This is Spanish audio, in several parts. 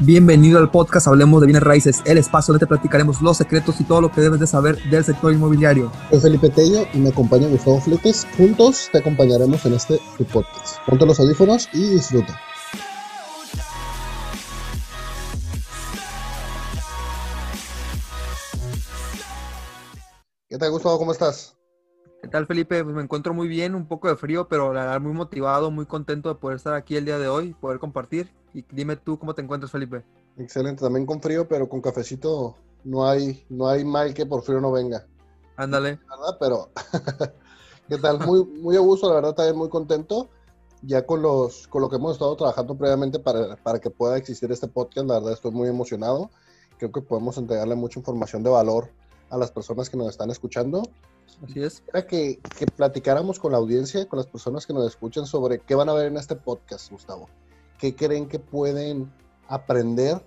Bienvenido al podcast Hablemos de Bienes Raíces, el espacio donde te platicaremos los secretos y todo lo que debes de saber del sector inmobiliario. Soy Felipe Tello y me acompaña Gustavo Fletes. Juntos te acompañaremos en este podcast. Ponte los audífonos y disfruta. ¿Qué tal, Gustavo? ¿Cómo estás? ¿Qué tal, Felipe? Pues me encuentro muy bien, un poco de frío, pero la verdad muy motivado, muy contento de poder estar aquí el día de hoy, poder compartir y dime tú cómo te encuentras, Felipe. Excelente, también con frío, pero con cafecito no hay, no hay mal que por frío no venga. Ándale. ¿Verdad? Pero, ¿qué tal? Muy, muy a gusto, la verdad, también muy contento. Ya con, los, con lo que hemos estado trabajando previamente para, para que pueda existir este podcast, la verdad estoy muy emocionado. Creo que podemos entregarle mucha información de valor a las personas que nos están escuchando. Así es. Era que, que platicáramos con la audiencia, con las personas que nos escuchan sobre qué van a ver en este podcast, Gustavo qué creen que pueden aprender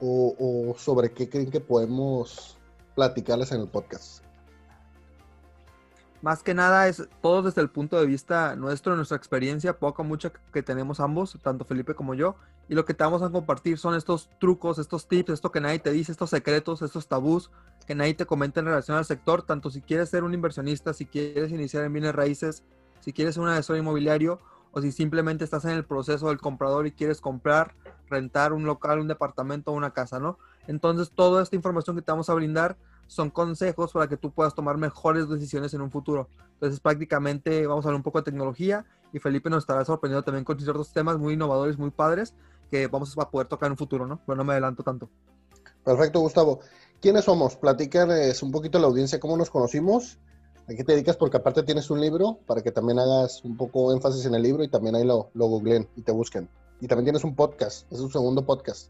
o, sobre qué creen que podemos platicarles en el podcast. Más que nada es todo desde el punto de vista nuestro, nuestra experiencia, poco o mucho que tenemos ambos, tanto Felipe como yo, y lo que te vamos a compartir son estos trucos, estos tips, esto que nadie te dice, estos secretos, estos tabús que nadie te comenta en relación al sector, tanto si quieres ser un inversionista, si quieres iniciar en bienes raíces, si quieres ser un asesor inmobiliario o si simplemente estás en el proceso del comprador y quieres comprar, rentar un local, un departamento o una casa, ¿no? Entonces, toda esta información que te vamos a brindar son consejos para que tú puedas tomar mejores decisiones en un futuro. Entonces, prácticamente vamos a hablar un poco de tecnología y Felipe nos estará sorprendiendo también con ciertos temas muy innovadores, muy padres que vamos a poder tocar en un futuro, ¿no? Pero no me adelanto tanto. Perfecto, Gustavo. ¿Quiénes somos? Platícales un poquito a la audiencia cómo nos conocimos ¿A qué te dedicas? Porque aparte tienes un libro para que también hagas un poco énfasis en el libro y también ahí lo, lo googleen y te busquen. Y también tienes un podcast, es un segundo podcast.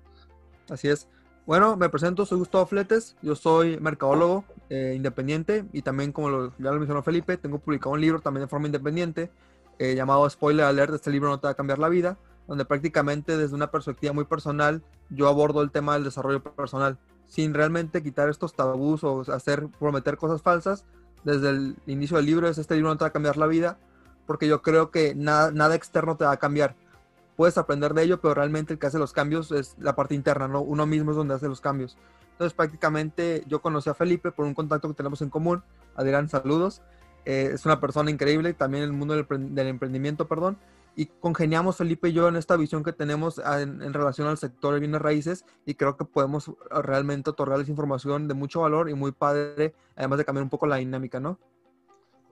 Así es. Bueno, me presento, soy Gustavo Fletes, yo soy mercadólogo eh, independiente y también, como lo, ya lo mencionó Felipe, tengo publicado un libro también de forma independiente eh, llamado Spoiler Alert, este libro no te va a cambiar la vida, donde prácticamente desde una perspectiva muy personal yo abordo el tema del desarrollo personal, sin realmente quitar estos tabús o hacer prometer cosas falsas, desde el inicio del libro es este libro no te va a cambiar la vida, porque yo creo que nada, nada externo te va a cambiar. Puedes aprender de ello, pero realmente el que hace los cambios es la parte interna, ¿no? Uno mismo es donde hace los cambios. Entonces prácticamente yo conocí a Felipe por un contacto que tenemos en común. Adrián, saludos. Eh, es una persona increíble, también en el mundo del, emprendimiento, perdón y congeniamos Felipe y yo en esta visión que tenemos en, relación al sector de bienes raíces y creo que podemos realmente otorgarles información de mucho valor y muy padre, además de cambiar un poco la dinámica, ¿no?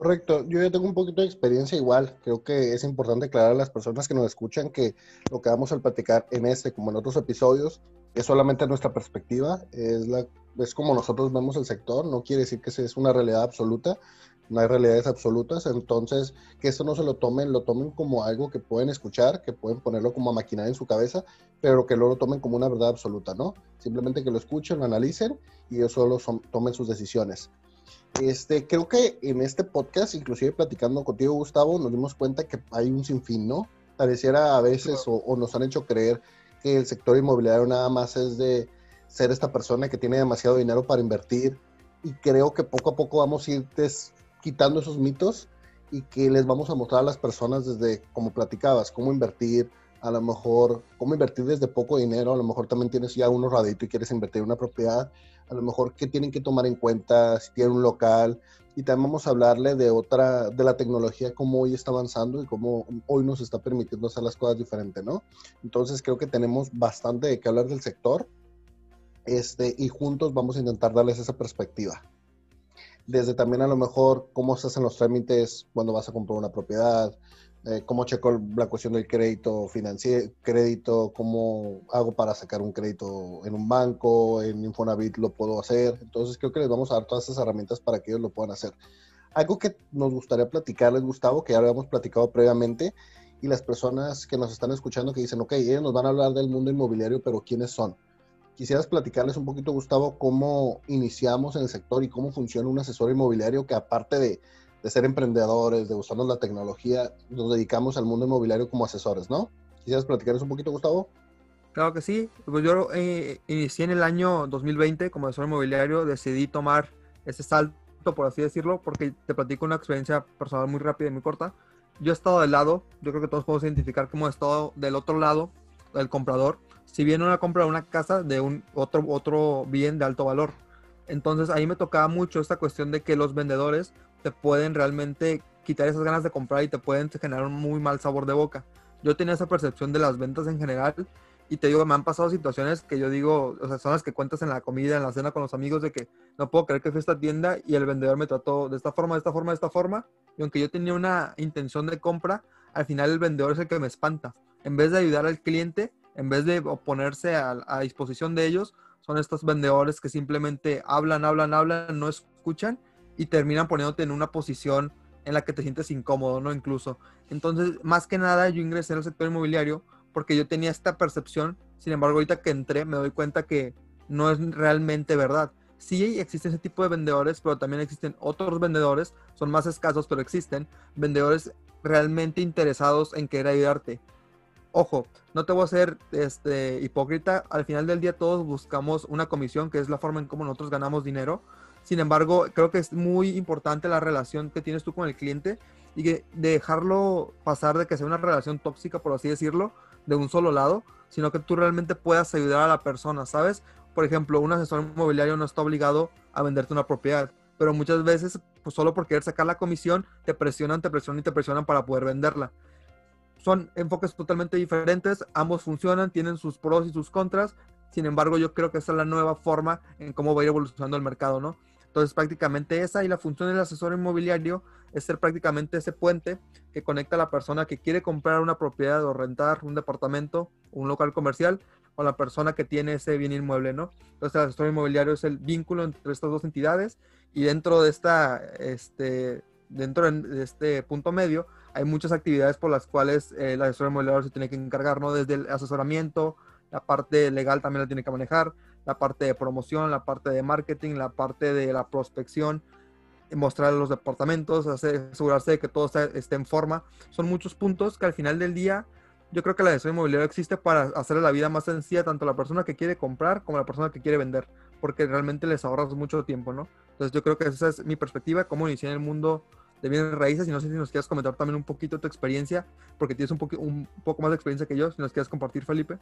Correcto, yo ya tengo un poquito de experiencia igual, creo que es importante aclarar a las personas que nos escuchan que lo que vamos a platicar en este como en otros episodios es solamente nuestra perspectiva, es, la, es como nosotros vemos el sector, no quiere decir que es una realidad absoluta, no hay realidades absolutas, entonces que esto no se lo tomen, lo tomen como algo que pueden escuchar, que pueden ponerlo como a maquinar en su cabeza, pero que no lo tomen como una verdad absoluta, ¿no? Simplemente que lo escuchen, lo analicen y ellos solo tomen sus decisiones. Este, creo que en este podcast, inclusive platicando contigo, Gustavo, nos dimos cuenta que hay un sinfín, ¿no? Pareciera a veces o, nos han hecho creer que el sector inmobiliario nada más es de ser esta persona que tiene demasiado dinero para invertir y creo que poco a poco vamos a ir quitando esos mitos y que les vamos a mostrar a las personas desde, como platicabas, cómo invertir, a lo mejor, cómo invertir desde poco dinero, a lo mejor también tienes ya un ahorradito y quieres invertir en una propiedad, a lo mejor qué tienen que tomar en cuenta si tienen un local, y también vamos a hablarle de otra, de la tecnología, cómo hoy está avanzando y cómo hoy nos está permitiendo hacer las cosas diferentes, ¿no? Entonces creo que tenemos bastante de qué hablar del sector, este, y juntos vamos a intentar darles esa perspectiva desde también a lo mejor cómo se hacen los trámites cuando vas a comprar una propiedad, eh, cómo checo la cuestión del crédito financiero, crédito, cómo hago para sacar un crédito en un banco, en Infonavit lo puedo hacer. Entonces creo que les vamos a dar todas esas herramientas para que ellos lo puedan hacer. Algo que nos gustaría platicarles, Gustavo, que ya habíamos platicado previamente, y las personas que nos están escuchando que dicen, ok, ellos nos van a hablar del mundo inmobiliario, pero ¿quiénes son? quisieras platicarles un poquito, Gustavo, cómo iniciamos en el sector y cómo funciona un asesor inmobiliario que aparte de, ser emprendedores, de usarnos la tecnología, nos dedicamos al mundo inmobiliario como asesores, ¿no? ¿Quisieras platicarles un poquito, Gustavo? Claro que sí. Pues yo eh, inicié en el año 2020 como asesor inmobiliario, decidí tomar ese salto, por así decirlo, porque te platico una experiencia personal muy rápida y muy corta. Yo he estado del lado, yo creo que todos podemos identificar cómo he estado del otro lado, del comprador, si viene una compra de una casa de un otro, otro bien de alto valor. Entonces ahí me tocaba mucho esta cuestión de que los vendedores te pueden realmente quitar esas ganas de comprar y te pueden generar un muy mal sabor de boca. Yo tenía esa percepción de las ventas en general y te digo, me han pasado situaciones que yo digo, o sea, son las que cuentas en la comida, en la cena con los amigos, de que no puedo creer que fui a esta tienda y el vendedor me trató de esta forma, de esta forma, de esta forma. Y aunque yo tenía una intención de compra, al final el vendedor es el que me espanta. En vez de ayudar al cliente, en vez de ponerse a, a disposición de ellos, son estos vendedores que simplemente hablan, hablan, hablan, no escuchan y terminan poniéndote en una posición en la que te sientes incómodo, ¿no? Incluso. Entonces, más que nada, yo ingresé en el sector inmobiliario porque yo tenía esta percepción, sin embargo, ahorita que entré me doy cuenta que no es realmente verdad. Sí existe ese tipo de vendedores, pero también existen otros vendedores, son más escasos, pero existen vendedores realmente interesados en querer ayudarte. Ojo, no te voy a ser este, hipócrita, al final del día todos buscamos una comisión, que es la forma en cómo nosotros ganamos dinero. Sin embargo, creo que es muy importante la relación que tienes tú con el cliente y que dejarlo pasar de que sea una relación tóxica, por así decirlo, de un solo lado, sino que tú realmente puedas ayudar a la persona, ¿sabes? Por ejemplo, un asesor inmobiliario no está obligado a venderte una propiedad, pero muchas veces, pues solo por querer sacar la comisión, te presionan, te presionan y te presionan para poder venderla. Son enfoques totalmente diferentes, ambos funcionan, tienen sus pros y sus contras, sin embargo, yo creo que esa es la nueva forma en cómo va a ir evolucionando el mercado, ¿no? Entonces, prácticamente esa y la función del asesor inmobiliario es ser prácticamente ese puente que conecta a la persona que quiere comprar una propiedad o rentar un departamento, un local comercial, con la persona que tiene ese bien inmueble, ¿no? Entonces, el asesor inmobiliario es el vínculo entre estas dos entidades y dentro de esta, este, dentro de este punto medio, hay muchas actividades por las cuales el asesor inmobiliario se tiene que encargar, ¿no? Desde el asesoramiento, la parte legal también la tiene que manejar, la parte de promoción, la parte de marketing, la parte de la prospección, mostrar los departamentos, asegurarse de que todo esté en forma. Son muchos puntos que al final del día yo creo que la gestión inmobiliaria existe para hacerle la vida más sencilla tanto a la persona que quiere comprar como a la persona que quiere vender, porque realmente les ahorras mucho tiempo, ¿no? Entonces yo creo que esa es mi perspectiva, cómo inicié en el mundo de bienes raíces y no sé si nos quieres comentar también un poquito tu experiencia, porque tienes un, un poco más de experiencia que yo, si nos quieres compartir, Felipe.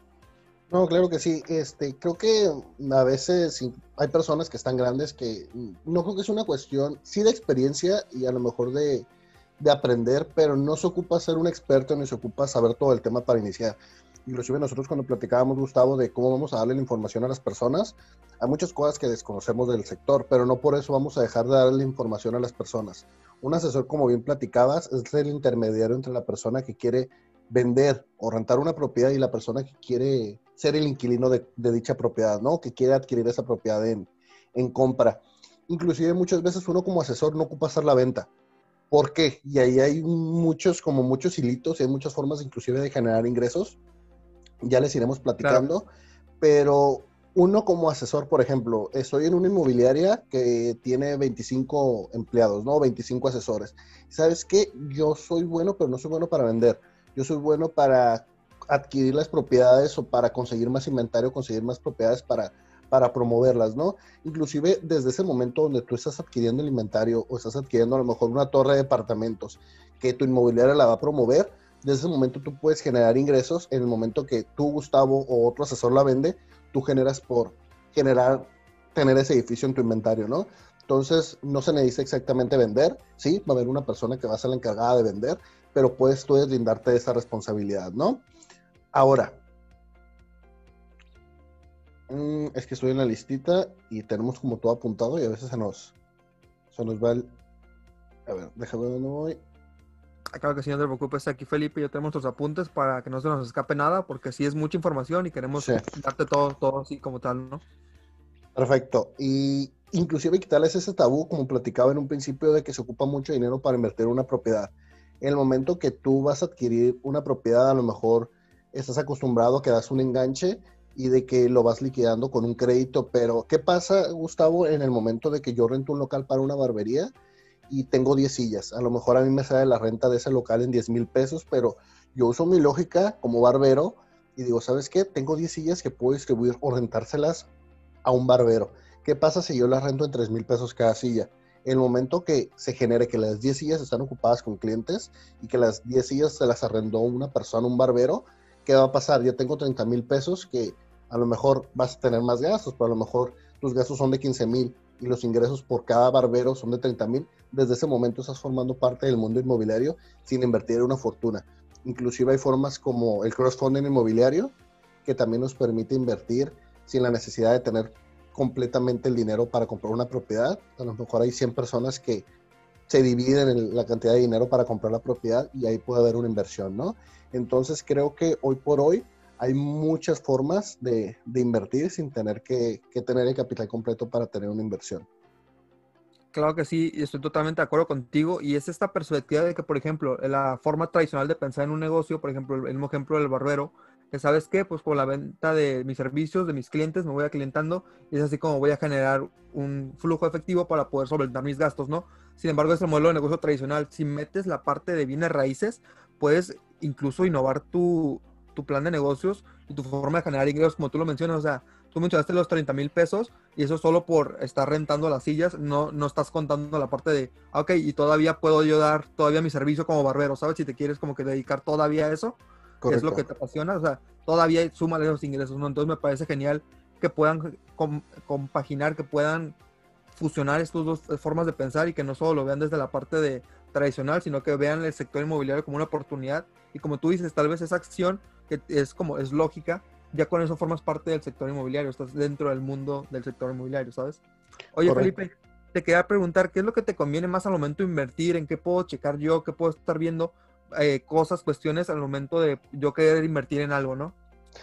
No, claro que sí. Este, creo que a veces hay personas que están grandes que no creo que es una cuestión, sí de experiencia y a lo mejor de, de aprender, pero no se ocupa ser un experto ni se ocupa saber todo el tema para iniciar. Inclusive nosotros cuando platicábamos, Gustavo, de cómo vamos a darle la información a las personas, hay muchas cosas que desconocemos del sector, pero no por eso vamos a dejar de darle información a las personas. Un asesor, como bien platicabas, es el intermediario entre la persona que quiere vender o rentar una propiedad y la persona que quiere ser el inquilino de, dicha propiedad, ¿no? Que quiere adquirir esa propiedad en, compra. Inclusive muchas veces uno como asesor no ocupa hacer la venta. ¿Por qué? Y ahí hay muchos, como muchos hilitos y hay muchas formas inclusive de generar ingresos. Ya les iremos platicando. Pero uno como asesor, por ejemplo, estoy en una inmobiliaria que tiene 25 empleados, ¿no? 25 asesores. ¿Sabes qué? Yo soy bueno, pero no soy bueno para vender. Yo soy bueno para adquirir las propiedades o para conseguir más inventario, conseguir más propiedades para, para promoverlas, ¿no? Inclusive desde ese momento donde tú estás adquiriendo el inventario o estás adquiriendo a lo mejor una torre de departamentos que tu inmobiliaria la va a promover, desde ese momento tú puedes generar ingresos. En el momento que tú, Gustavo, o otro asesor la vende, tú generas por generar, tener ese edificio en tu inventario, ¿no? Entonces, no se necesita exactamente vender, ¿sí? Va a haber una persona que va a ser la encargada de vender, pero puedes tú deslindarte de esa responsabilidad, ¿no? Ahora, mm, es que estoy en la listita y tenemos como todo apuntado y a veces se nos, se nos va el... A ver, déjame ver dónde voy. Ah, claro que sí, no te preocupes, aquí Felipe, ya tenemos los apuntes para que no se nos escape nada, porque sí es mucha información y queremos darte todo, todo así como tal, ¿no? Perfecto. Y inclusive quitarles ese tabú, como platicaba en un principio, de que se ocupa mucho dinero para invertir en una propiedad. En el momento que tú vas a adquirir una propiedad, a lo mejor estás acostumbrado a que das un enganche y de que lo vas liquidando con un crédito, pero ¿qué pasa, Gustavo, en el momento de que yo rento un local para una barbería y tengo 10 sillas? A lo mejor a mí me sale la renta de ese local en 10 mil pesos, pero yo uso mi lógica como barbero y digo, ¿sabes qué? Tengo 10 sillas que puedo distribuir o rentárselas a un barbero. ¿Qué pasa si yo las rento en 3 mil pesos cada silla? El momento que se genere que las 10 sillas están ocupadas con clientes y que las 10 sillas se las arrendó una persona, un barbero, ¿qué va a pasar? Ya tengo 30 mil pesos que a lo mejor vas a tener más gastos, pero a lo mejor tus gastos son de 15 mil y los ingresos por cada barbero son de 30 mil. Desde ese momento estás formando parte del mundo inmobiliario sin invertir una fortuna. Inclusive hay formas como el crowdfunding inmobiliario que también nos permite invertir sin la necesidad de tener completamente el dinero para comprar una propiedad. A lo mejor hay 100 personas que se dividen en la cantidad de dinero para comprar la propiedad y ahí puede haber una inversión, ¿no? Entonces creo que hoy por hoy hay muchas formas de, invertir sin tener que, tener el capital completo para tener una inversión. Claro que sí, estoy totalmente de acuerdo contigo. Y es esta perspectiva de que, por ejemplo, la forma tradicional de pensar en un negocio, por ejemplo, el mismo ejemplo del barbero, que sabes qué, pues con la venta de mis servicios, de mis clientes, me voy aclientando y es así como voy a generar un flujo efectivo para poder solventar mis gastos, ¿no? Sin embargo, es el modelo de negocio tradicional. Si metes la parte de bienes raíces, puedes incluso innovar tu, tu plan de negocios y tu forma de generar ingresos, como tú lo mencionas. O sea, tú mencionaste los 30 mil pesos y eso solo por estar rentando las sillas, no, no estás contando la parte de, ah, ok, y todavía puedo yo dar todavía mi servicio como barbero, ¿sabes? Si te quieres como que dedicar todavía a eso, es lo que te apasiona, o sea, todavía suman esos ingresos, ¿no? Entonces me parece genial que puedan compaginar, que puedan fusionar estas dos formas de pensar y que no solo lo vean desde la parte de tradicional, sino que vean el sector inmobiliario como una oportunidad y como tú dices, tal vez esa acción que es como es lógica, ya con eso formas parte del sector inmobiliario, estás dentro del mundo del sector inmobiliario, ¿sabes? Oye, Felipe, te quería preguntar, ¿qué es lo que te conviene más al momento de invertir? ¿En qué puedo checar yo? ¿Qué puedo estar viendo? Eh, cosas, cuestiones al momento de yo querer invertir en algo, ¿no?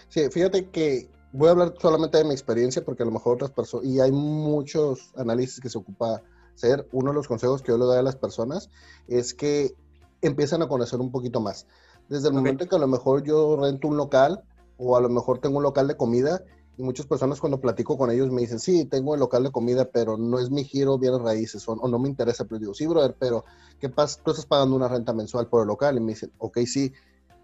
Sí, fíjate que voy a hablar solamente de mi experiencia porque a lo mejor otras personas, y hay muchos análisis que se ocupa hacer. Uno de los consejos que yo le doy a las personas es que empiezan a conocer un poquito más. Desde el momento en que a lo mejor yo rento un local o a lo mejor tengo un local de comida muchas personas cuando platico con ellos me dicen, sí, tengo el local de comida, pero no es mi giro bienes raíces o, no me interesa. Pero digo, sí, brother, pero ¿qué pasa? Tú estás pagando una renta mensual por el local y me dicen, ok, sí,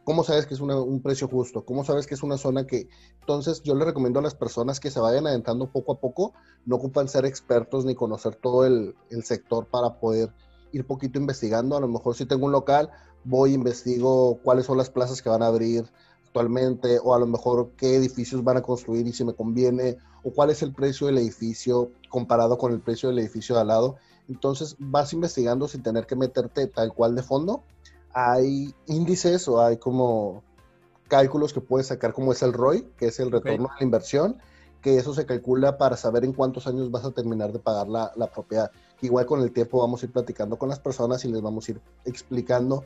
¿Cómo sabes que es un precio justo? ¿Cómo sabes que es una zona que... Entonces yo le recomiendo a las personas que se vayan adentrando poco a poco, no ocupan ser expertos ni conocer todo el, el sector para poder ir poquito investigando. A lo mejor si tengo un local, voy, investigo cuáles son las plazas que van a abrir actualmente, o a lo mejor qué edificios van a construir y si me conviene, o cuál es el precio del edificio comparado con el precio del edificio de al lado. Entonces vas investigando sin tener que meterte tal cual de fondo hay índices o hay como cálculos que puedes sacar como es el ROI, que es el retorno de la inversión, que eso se calcula para saber en cuántos años vas a terminar de pagar la, la, propiedad. Que igual con el tiempo vamos a ir platicando con las personas y les vamos a ir explicando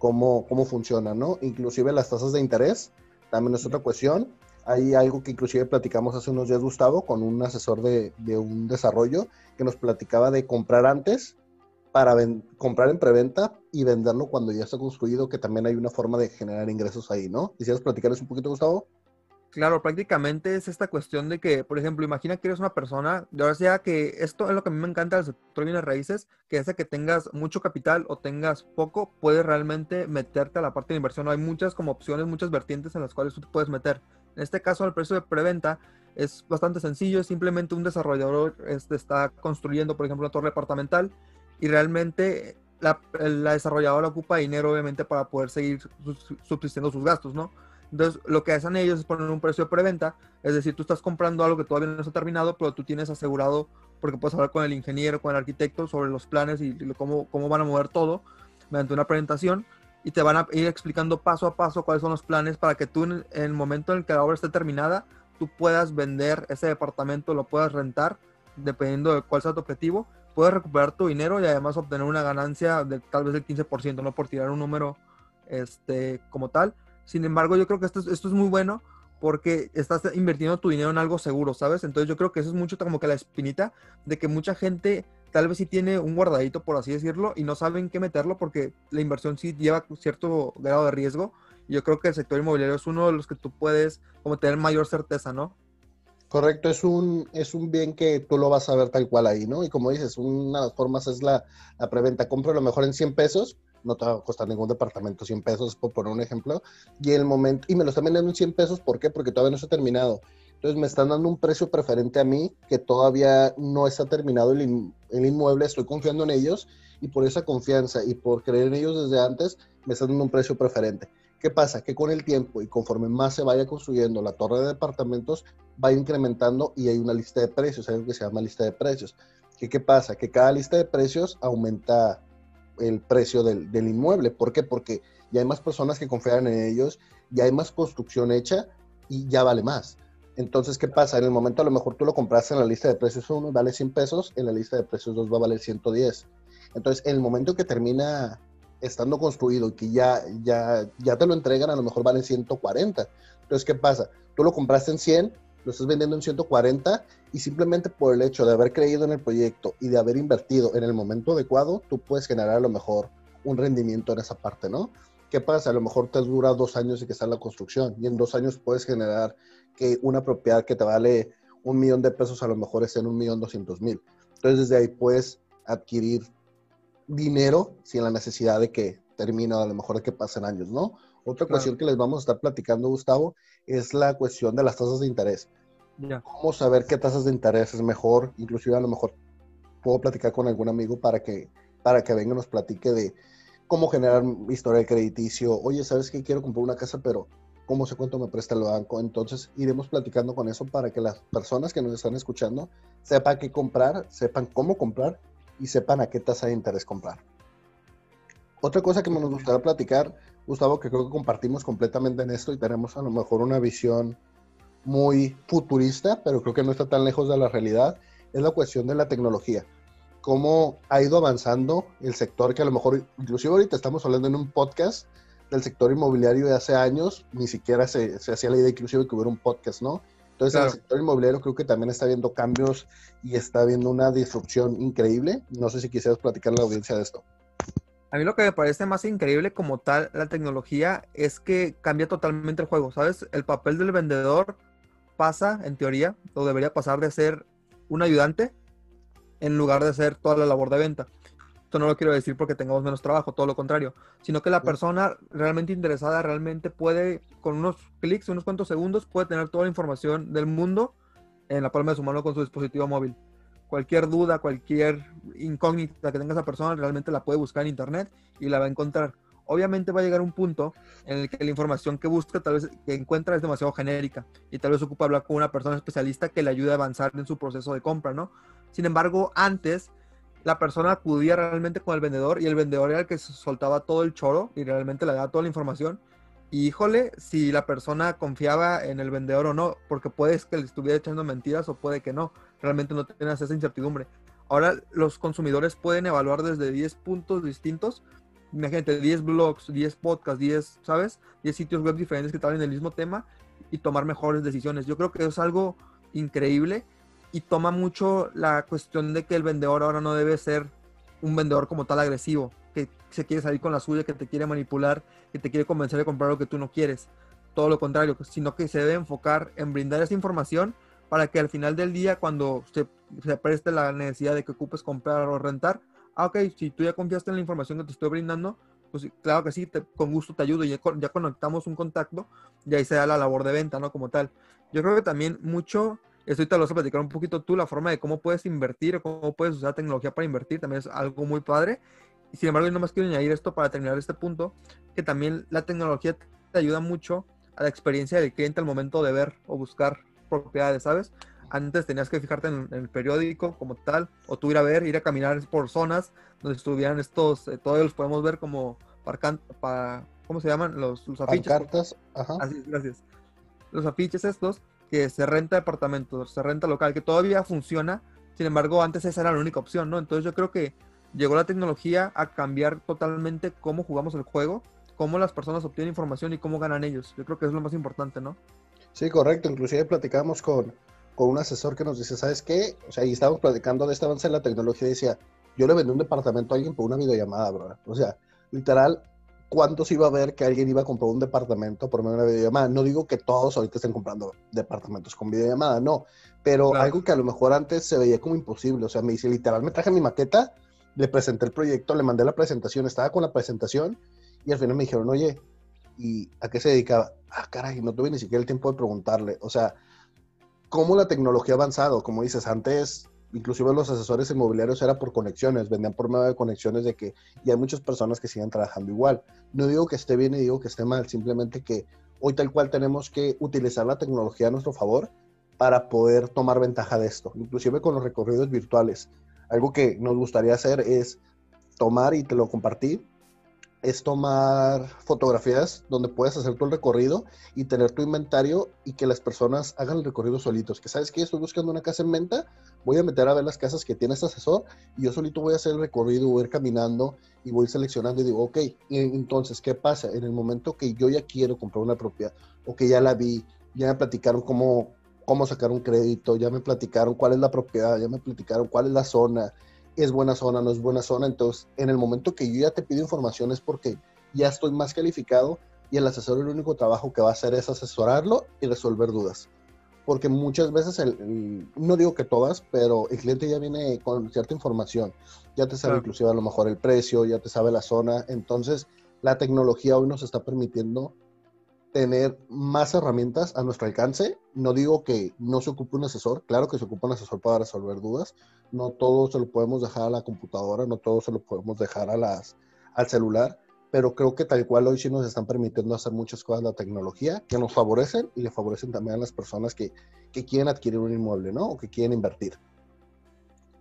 cómo, cómo funciona, ¿no? Inclusive las tasas de interés, también es otra cuestión. Hay algo que inclusive platicamos hace unos días, Gustavo, con un asesor de, de un desarrollo que nos platicaba de comprar antes para comprar en preventa y venderlo cuando ya está construido, que también hay una forma de generar ingresos ahí, ¿no? ¿Quisieras platicarles un poquito, Gustavo? Claro, prácticamente es esta cuestión de que, por ejemplo, imagina que eres una persona, de ahora sea que esto es lo que a mí me encanta del sector bienes raíces, que hace que tengas mucho capital o tengas poco, puedes realmente meterte a la parte de inversión. Hay muchas como opciones, muchas vertientes en las cuales tú puedes meter. En este caso, el precio de preventa es bastante sencillo, simplemente un desarrollador este, está construyendo, por ejemplo, una torre departamental y realmente la, desarrolladora ocupa dinero obviamente para poder seguir subsistiendo sus gastos, ¿no? Entonces, lo que hacen ellos es poner un precio de preventa, es decir, tú estás comprando algo que todavía no está terminado, pero tú tienes asegurado, porque puedes hablar con el ingeniero, con el arquitecto sobre los planes y cómo, cómo van a mover todo mediante una presentación. Y te van a ir explicando paso a paso cuáles son los planes para que tú en el momento en el que la obra esté terminada, tú puedas vender ese departamento, lo puedas rentar, dependiendo de cuál sea tu objetivo, puedes recuperar tu dinero y además obtener una ganancia de tal vez del 15%, no por tirar un número este, como tal. Sin embargo, yo creo que esto, esto es muy bueno porque estás invirtiendo tu dinero en algo seguro, ¿sabes? Entonces yo creo que eso es mucho como que la espinita de que mucha gente tal vez sí tiene un guardadito, por así decirlo, y no saben qué meterlo porque la inversión sí lleva cierto grado de riesgo. Yo creo que el sector inmobiliario es uno de los que tú puedes como tener mayor certeza, ¿no? Correcto, es un, es un bien que tú lo vas a ver tal cual ahí, ¿no? Y como dices, una de las formas es la, la preventa. Compro lo mejor en 100 pesos, no te va a costar ningún departamento 100 pesos, por poner un ejemplo. Y el momento, y me lo están vendiendo en 100 pesos, ¿por qué? Porque todavía no está terminado. Entonces me están dando un precio preferente a mí que todavía no está terminado el, el inmueble, estoy confiando en ellos y por esa confianza y por creer en ellos desde antes, me están dando un precio preferente. ¿Qué pasa? Que con el tiempo y conforme más se vaya construyendo la torre de departamentos, va incrementando y hay una lista de precios, algo que se llama lista de precios. ¿Qué, qué pasa? Que cada lista de precios aumenta el precio del, del, inmueble. ¿Por qué? Porque ya hay más personas que confían en ellos, ya hay más construcción hecha y ya vale más. Entonces, ¿qué pasa? En el momento a lo mejor tú lo compraste en la lista de precios 1 vale 100 pesos, en la lista de precios 2 va a valer 110. Entonces, en el momento que termina estando construido y que ya, ya, ya te lo entregan, a lo mejor vale 140. Entonces, ¿qué pasa? Tú lo compraste en 100, lo estás vendiendo en 140 y simplemente por el hecho de haber creído en el proyecto y de haber invertido en el momento adecuado, tú puedes generar a lo mejor un rendimiento en esa parte, ¿no? ¿Qué pasa? A lo mejor te dura dos años y que está la construcción y en dos años puedes generar que una propiedad que te vale un millón de pesos a lo mejor es en un millón doscientos mil. Entonces desde ahí puedes adquirir dinero sin la necesidad de que termine, a lo mejor de que pasen años, ¿no? Otra cuestión que les vamos a estar platicando, Gustavo, es la cuestión de las tasas de interés. ¿Cómo saber qué tasas de interés es mejor? Inclusive a lo mejor puedo platicar con algún amigo para que, para que venga y nos platique de cómo generar historia de crediticio. Oye, ¿sabes qué? Quiero comprar una casa, pero ¿cómo sé cuánto me presta el banco? Entonces iremos platicando con eso para que las personas que nos están escuchando sepan qué comprar, sepan cómo comprar y sepan a qué tasa de interés comprar. Otra cosa que nos gustaría platicar, Gustavo, que creo que compartimos completamente en esto y tenemos a lo mejor una visión muy futurista, pero creo que no está tan lejos de la realidad, es la cuestión de la tecnología. Cómo ha ido avanzando el sector que a lo mejor, inclusive ahorita estamos hablando en un podcast del sector inmobiliario de hace años, ni siquiera se, se hacía la idea inclusive que hubiera un podcast, ¿no? Entonces, el sector inmobiliario creo que también está viendo cambios y está viendo una disrupción increíble. No sé si quisieras platicar a la audiencia de esto. A mí lo que me parece más increíble como tal la tecnología es que cambia totalmente el juego, ¿sabes? El papel del vendedor pasa, en teoría, o debería pasar de ser un ayudante en lugar de ser toda la labor de venta. Esto no lo quiero decir porque tengamos menos trabajo, todo lo contrario, sino que la persona realmente interesada realmente puede, con unos clics, unos cuantos segundos, puede tener toda la información del mundo en la palma de su mano con su dispositivo móvil. Cualquier duda, cualquier incógnita que tenga esa persona, realmente la puede buscar en internet y la va a encontrar. Obviamente va a llegar un punto en el que la información que busca, tal vez que encuentra es demasiado genérica y tal vez ocupa hablar con una persona especialista que le ayude a avanzar en su proceso de compra, ¿no? Sin embargo, antes la persona acudía realmente con el vendedor y el vendedor era el que soltaba todo el choro y realmente le daba toda la información. Y híjole, si la persona confiaba en el vendedor o no, porque puede que le estuviera echando mentiras o puede que no. Realmente no tenías esa incertidumbre. Ahora los consumidores pueden evaluar desde 10 puntos distintos. Imagínate, 10 blogs, 10 podcasts, 10, ¿sabes? 10 sitios web diferentes que están en el mismo tema y tomar mejores decisiones. Yo creo que es algo increíble y toma mucho la cuestión de que el vendedor ahora no debe ser un vendedor como tal agresivo, que se quiere salir con la suya, que te quiere manipular, que te quiere convencer de comprar lo que tú no quieres. Todo lo contrario, sino que se debe enfocar en brindar esa información para que al final del día, cuando se, se preste la necesidad de que ocupes comprar o rentar, ah, si tú ya confiaste en la información que te estoy brindando, pues claro que sí, con gusto te ayudo ya, ya conectamos un contacto y ahí se da la labor de venta, ¿no? Como tal. Yo creo que también mucho Estoy te lo vas a platicar un poquito tú, la forma de cómo puedes invertir o cómo puedes usar tecnología para invertir, también es algo muy padre. Sin embargo, yo nomás quiero añadir esto para terminar este punto, que también la tecnología te ayuda mucho a la experiencia del cliente al momento de ver o buscar propiedades, ¿sabes? Antes tenías que fijarte en, el periódico como tal, o tú ir a ver, ir a caminar por zonas donde estuvieran estos, eh, todos los podemos ver como parcan, para, ¿cómo se llaman? Los, los afiches. Pancartas, ajá. Así, gracias. Los afiches estos, que se renta departamento, se renta local, que todavía funciona, sin embargo antes esa era la única opción, ¿no? Entonces yo creo que llegó la tecnología a cambiar totalmente cómo jugamos el juego, cómo las personas obtienen información y cómo ganan ellos. Yo creo que es lo más importante, ¿no? Sí, correcto. Inclusive platicamos con, con un asesor que nos dice, ¿sabes qué? O sea, y estábamos platicando de este avance en la tecnología y decía, yo le vendí un departamento a alguien por una videollamada, bro. O sea, literal, cuántos iba a ver que alguien iba a comprar un departamento por medio de una videollamada. No digo que todos ahorita estén comprando departamentos con videollamada, no, pero algo que a lo mejor antes se veía como imposible. O sea, me dice, literal, me traje mi maqueta, le presenté el proyecto, le mandé la presentación, estaba con la presentación y al final me dijeron, oye, ¿y a qué se dedicaba? Ah, caray, no tuve ni siquiera el tiempo de preguntarle. O sea, cómo la tecnología ha avanzado, como dices, antes inclusive los asesores inmobiliarios era por conexiones, vendían por medio de conexiones de que y hay muchas personas que siguen trabajando igual. No digo que esté bien y digo que esté mal, simplemente que hoy tal cual tenemos que utilizar la tecnología a nuestro favor para poder tomar ventaja de esto, inclusive con los recorridos virtuales. Algo que nos gustaría hacer es tomar y te lo compartí, es tomar fotografías donde puedes hacer el recorrido y tener tu inventario y que las personas hagan el recorrido solitos. Que sabes que estoy buscando una casa en venta, voy a meter a ver las casas que tiene este asesor y yo solito voy a hacer el recorrido, voy a ir caminando y voy seleccionando y digo, ok, entonces, ¿qué pasa? En el momento que yo ya quiero comprar una propiedad o que ya la vi, ya me platicaron cómo, cómo sacar un crédito, ya me platicaron cuál es la propiedad, ya me platicaron cuál es la zona, es buena zona, no es buena zona. Entonces, en el momento que yo ya te pido información es porque ya estoy más calificado y el asesor el único trabajo que va a hacer es asesorarlo y resolver dudas. Porque muchas veces, el, no digo que todas, pero el cliente ya viene con cierta información. Ya te sabe inclusive a lo mejor el precio, ya te sabe la zona. Entonces, la tecnología hoy nos está permitiendo tener más herramientas a nuestro alcance. No digo que no se ocupe un asesor, claro que se ocupa un asesor para resolver dudas. No todo se lo podemos dejar a la computadora, no todo se lo podemos dejar a las, al celular, pero creo que tal cual hoy sí nos están permitiendo hacer muchas cosas la tecnología que nos favorecen y le favorecen también a las personas que, que quieren adquirir un inmueble, ¿no? O que quieren invertir.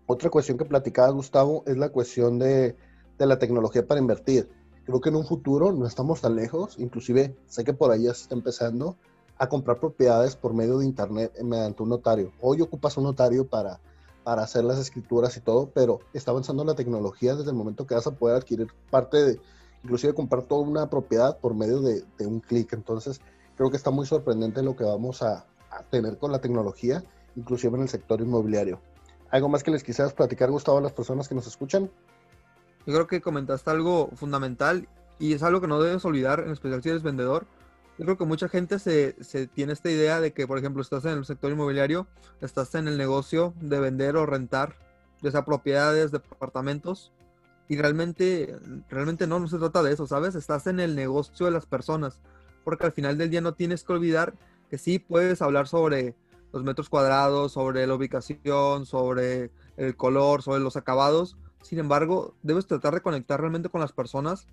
Otra cuestión que platicaba Gustavo es la cuestión de, de la tecnología para invertir creo que en un futuro no estamos tan lejos, inclusive sé que por ahí ya se está empezando a comprar propiedades por medio de internet mediante un notario. Hoy ocupas un notario para, para hacer las escrituras y todo, pero está avanzando la tecnología desde el momento que vas a poder adquirir parte de, inclusive comprar toda una propiedad por medio de, un clic. Entonces, creo que está muy sorprendente lo que vamos a, a, tener con la tecnología, inclusive en el sector inmobiliario. ¿Algo más que les quisieras platicar, Gustavo, a las personas que nos escuchan? Yo creo que comentaste algo fundamental y es algo que no debes olvidar, en especial si eres vendedor. Yo creo que mucha gente se, se, tiene esta idea de que, por ejemplo, estás en el sector inmobiliario, estás en el negocio de vender o rentar, ya sea propiedades, departamentos, y realmente, realmente no, no se trata de eso, ¿sabes? Estás en el negocio de las personas, porque al final del día no tienes que olvidar que sí puedes hablar sobre los metros cuadrados, sobre la ubicación, sobre el color, sobre los acabados, sin embargo, debes tratar de conectar realmente con las personas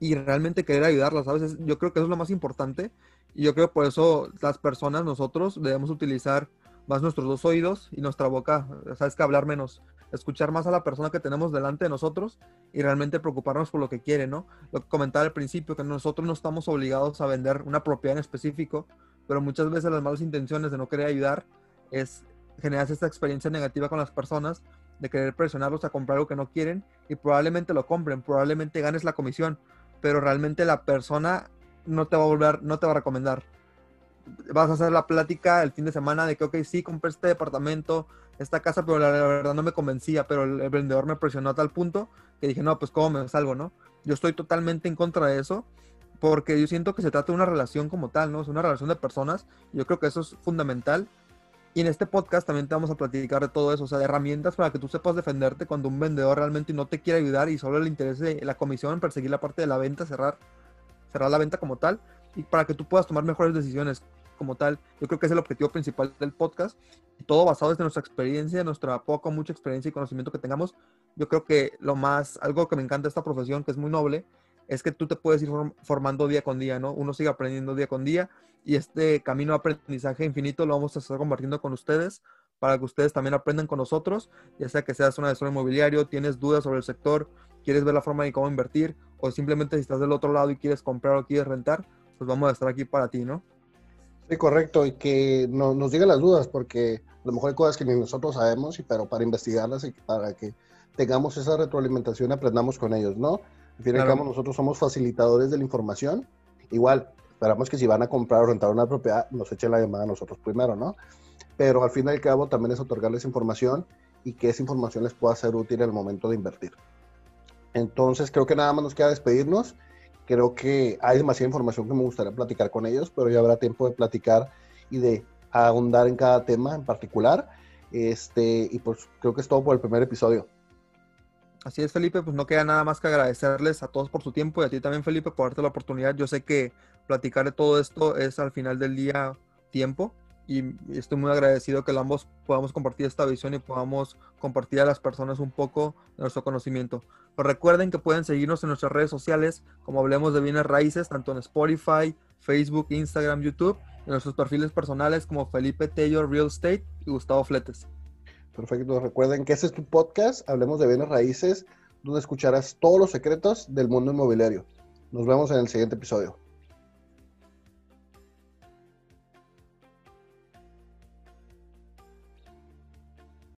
y realmente querer ayudarlas, ¿sabes? Yo creo que eso es lo más importante y yo creo por eso las personas, nosotros debemos utilizar más nuestros dos oídos y nuestra boca, sabes que hablar menos, escuchar más a la persona que tenemos delante de nosotros y realmente preocuparnos por lo que quiere, ¿no? Lo que comentaba al principio, que nosotros no estamos obligados a vender una propiedad en específico, pero muchas veces las malas intenciones de no querer ayudar es generar esta experiencia negativa con las personas de querer presionarlos a comprar algo que no quieren y probablemente lo compren, probablemente ganes la comisión, pero realmente la persona no te va a volver, no te va a recomendar. Vas a hacer la plática el fin de semana de que, ok, sí, compré este departamento, esta casa, pero la, verdad no me convencía, pero el, vendedor me presionó a tal punto que dije, no, pues cómo me salgo, ¿no? Yo estoy totalmente en contra de eso, porque yo siento que se trata de una relación como tal, ¿no? Es una relación de personas, yo creo que eso es fundamental y en este podcast también te vamos a platicar de todo eso, o sea, de herramientas para que tú sepas defenderte cuando un vendedor realmente no te quiere ayudar y solo le interese la comisión, perseguir la parte de la venta, cerrar, cerrar la venta como tal, y para que tú puedas tomar mejores decisiones como tal. Yo creo que es el objetivo principal del podcast. Y todo basado desde nuestra experiencia, nuestra poca, mucha experiencia y conocimiento que tengamos. Yo creo que lo más, algo que me encanta esta profesión, que es muy noble, es que tú te puedes ir formando día con día, ¿no? Uno sigue aprendiendo día con día y este camino de aprendizaje infinito lo vamos a estar compartiendo con ustedes para que ustedes también aprendan con nosotros, ya sea que seas un asesor inmobiliario, tienes dudas sobre el sector, quieres ver la forma de cómo invertir o simplemente si estás del otro lado y quieres comprar o quieres rentar, pues vamos a estar aquí para ti, ¿no? Sí, correcto, y que no, nos digan las dudas, porque a lo mejor hay cosas que nosotros sabemos, y, pero para investigarlas y para que tengamos esa retroalimentación, aprendamos con ellos, ¿no? Al fin y al cabo, nosotros somos facilitadores de la información. Igual, esperamos que si van a comprar o rentar una propiedad, nos echen la llamada a nosotros primero, ¿no? Pero al fin y al cabo también es otorgarles información y que esa información les pueda ser útil en el momento de invertir. Entonces creo que nada más nos queda despedirnos. Creo que hay demasiada información que me gustaría platicar con ellos, pero ya habrá tiempo de platicar y de ahondar en cada tema en particular. Este, y pues creo que es todo por el primer episodio. Así es, Felipe, pues no queda nada más que agradecerles a todos por su tiempo y a ti también, Felipe, por darte la oportunidad. Yo sé que platicar de todo esto es al final del día tiempo y estoy muy agradecido que ambos podamos compartir esta visión y podamos compartir a las personas un poco de nuestro conocimiento. Pero recuerden que pueden seguirnos en nuestras redes sociales, como hablemos de bienes raíces, tanto en Spotify, Facebook, Instagram, YouTube, en nuestros perfiles personales como Felipe Taylor Real Estate y Gustavo Fletes. Perfecto, recuerden que este es tu podcast, hablemos de bienes raíces, donde escucharás todos los secretos del mundo inmobiliario. Nos vemos en el siguiente episodio.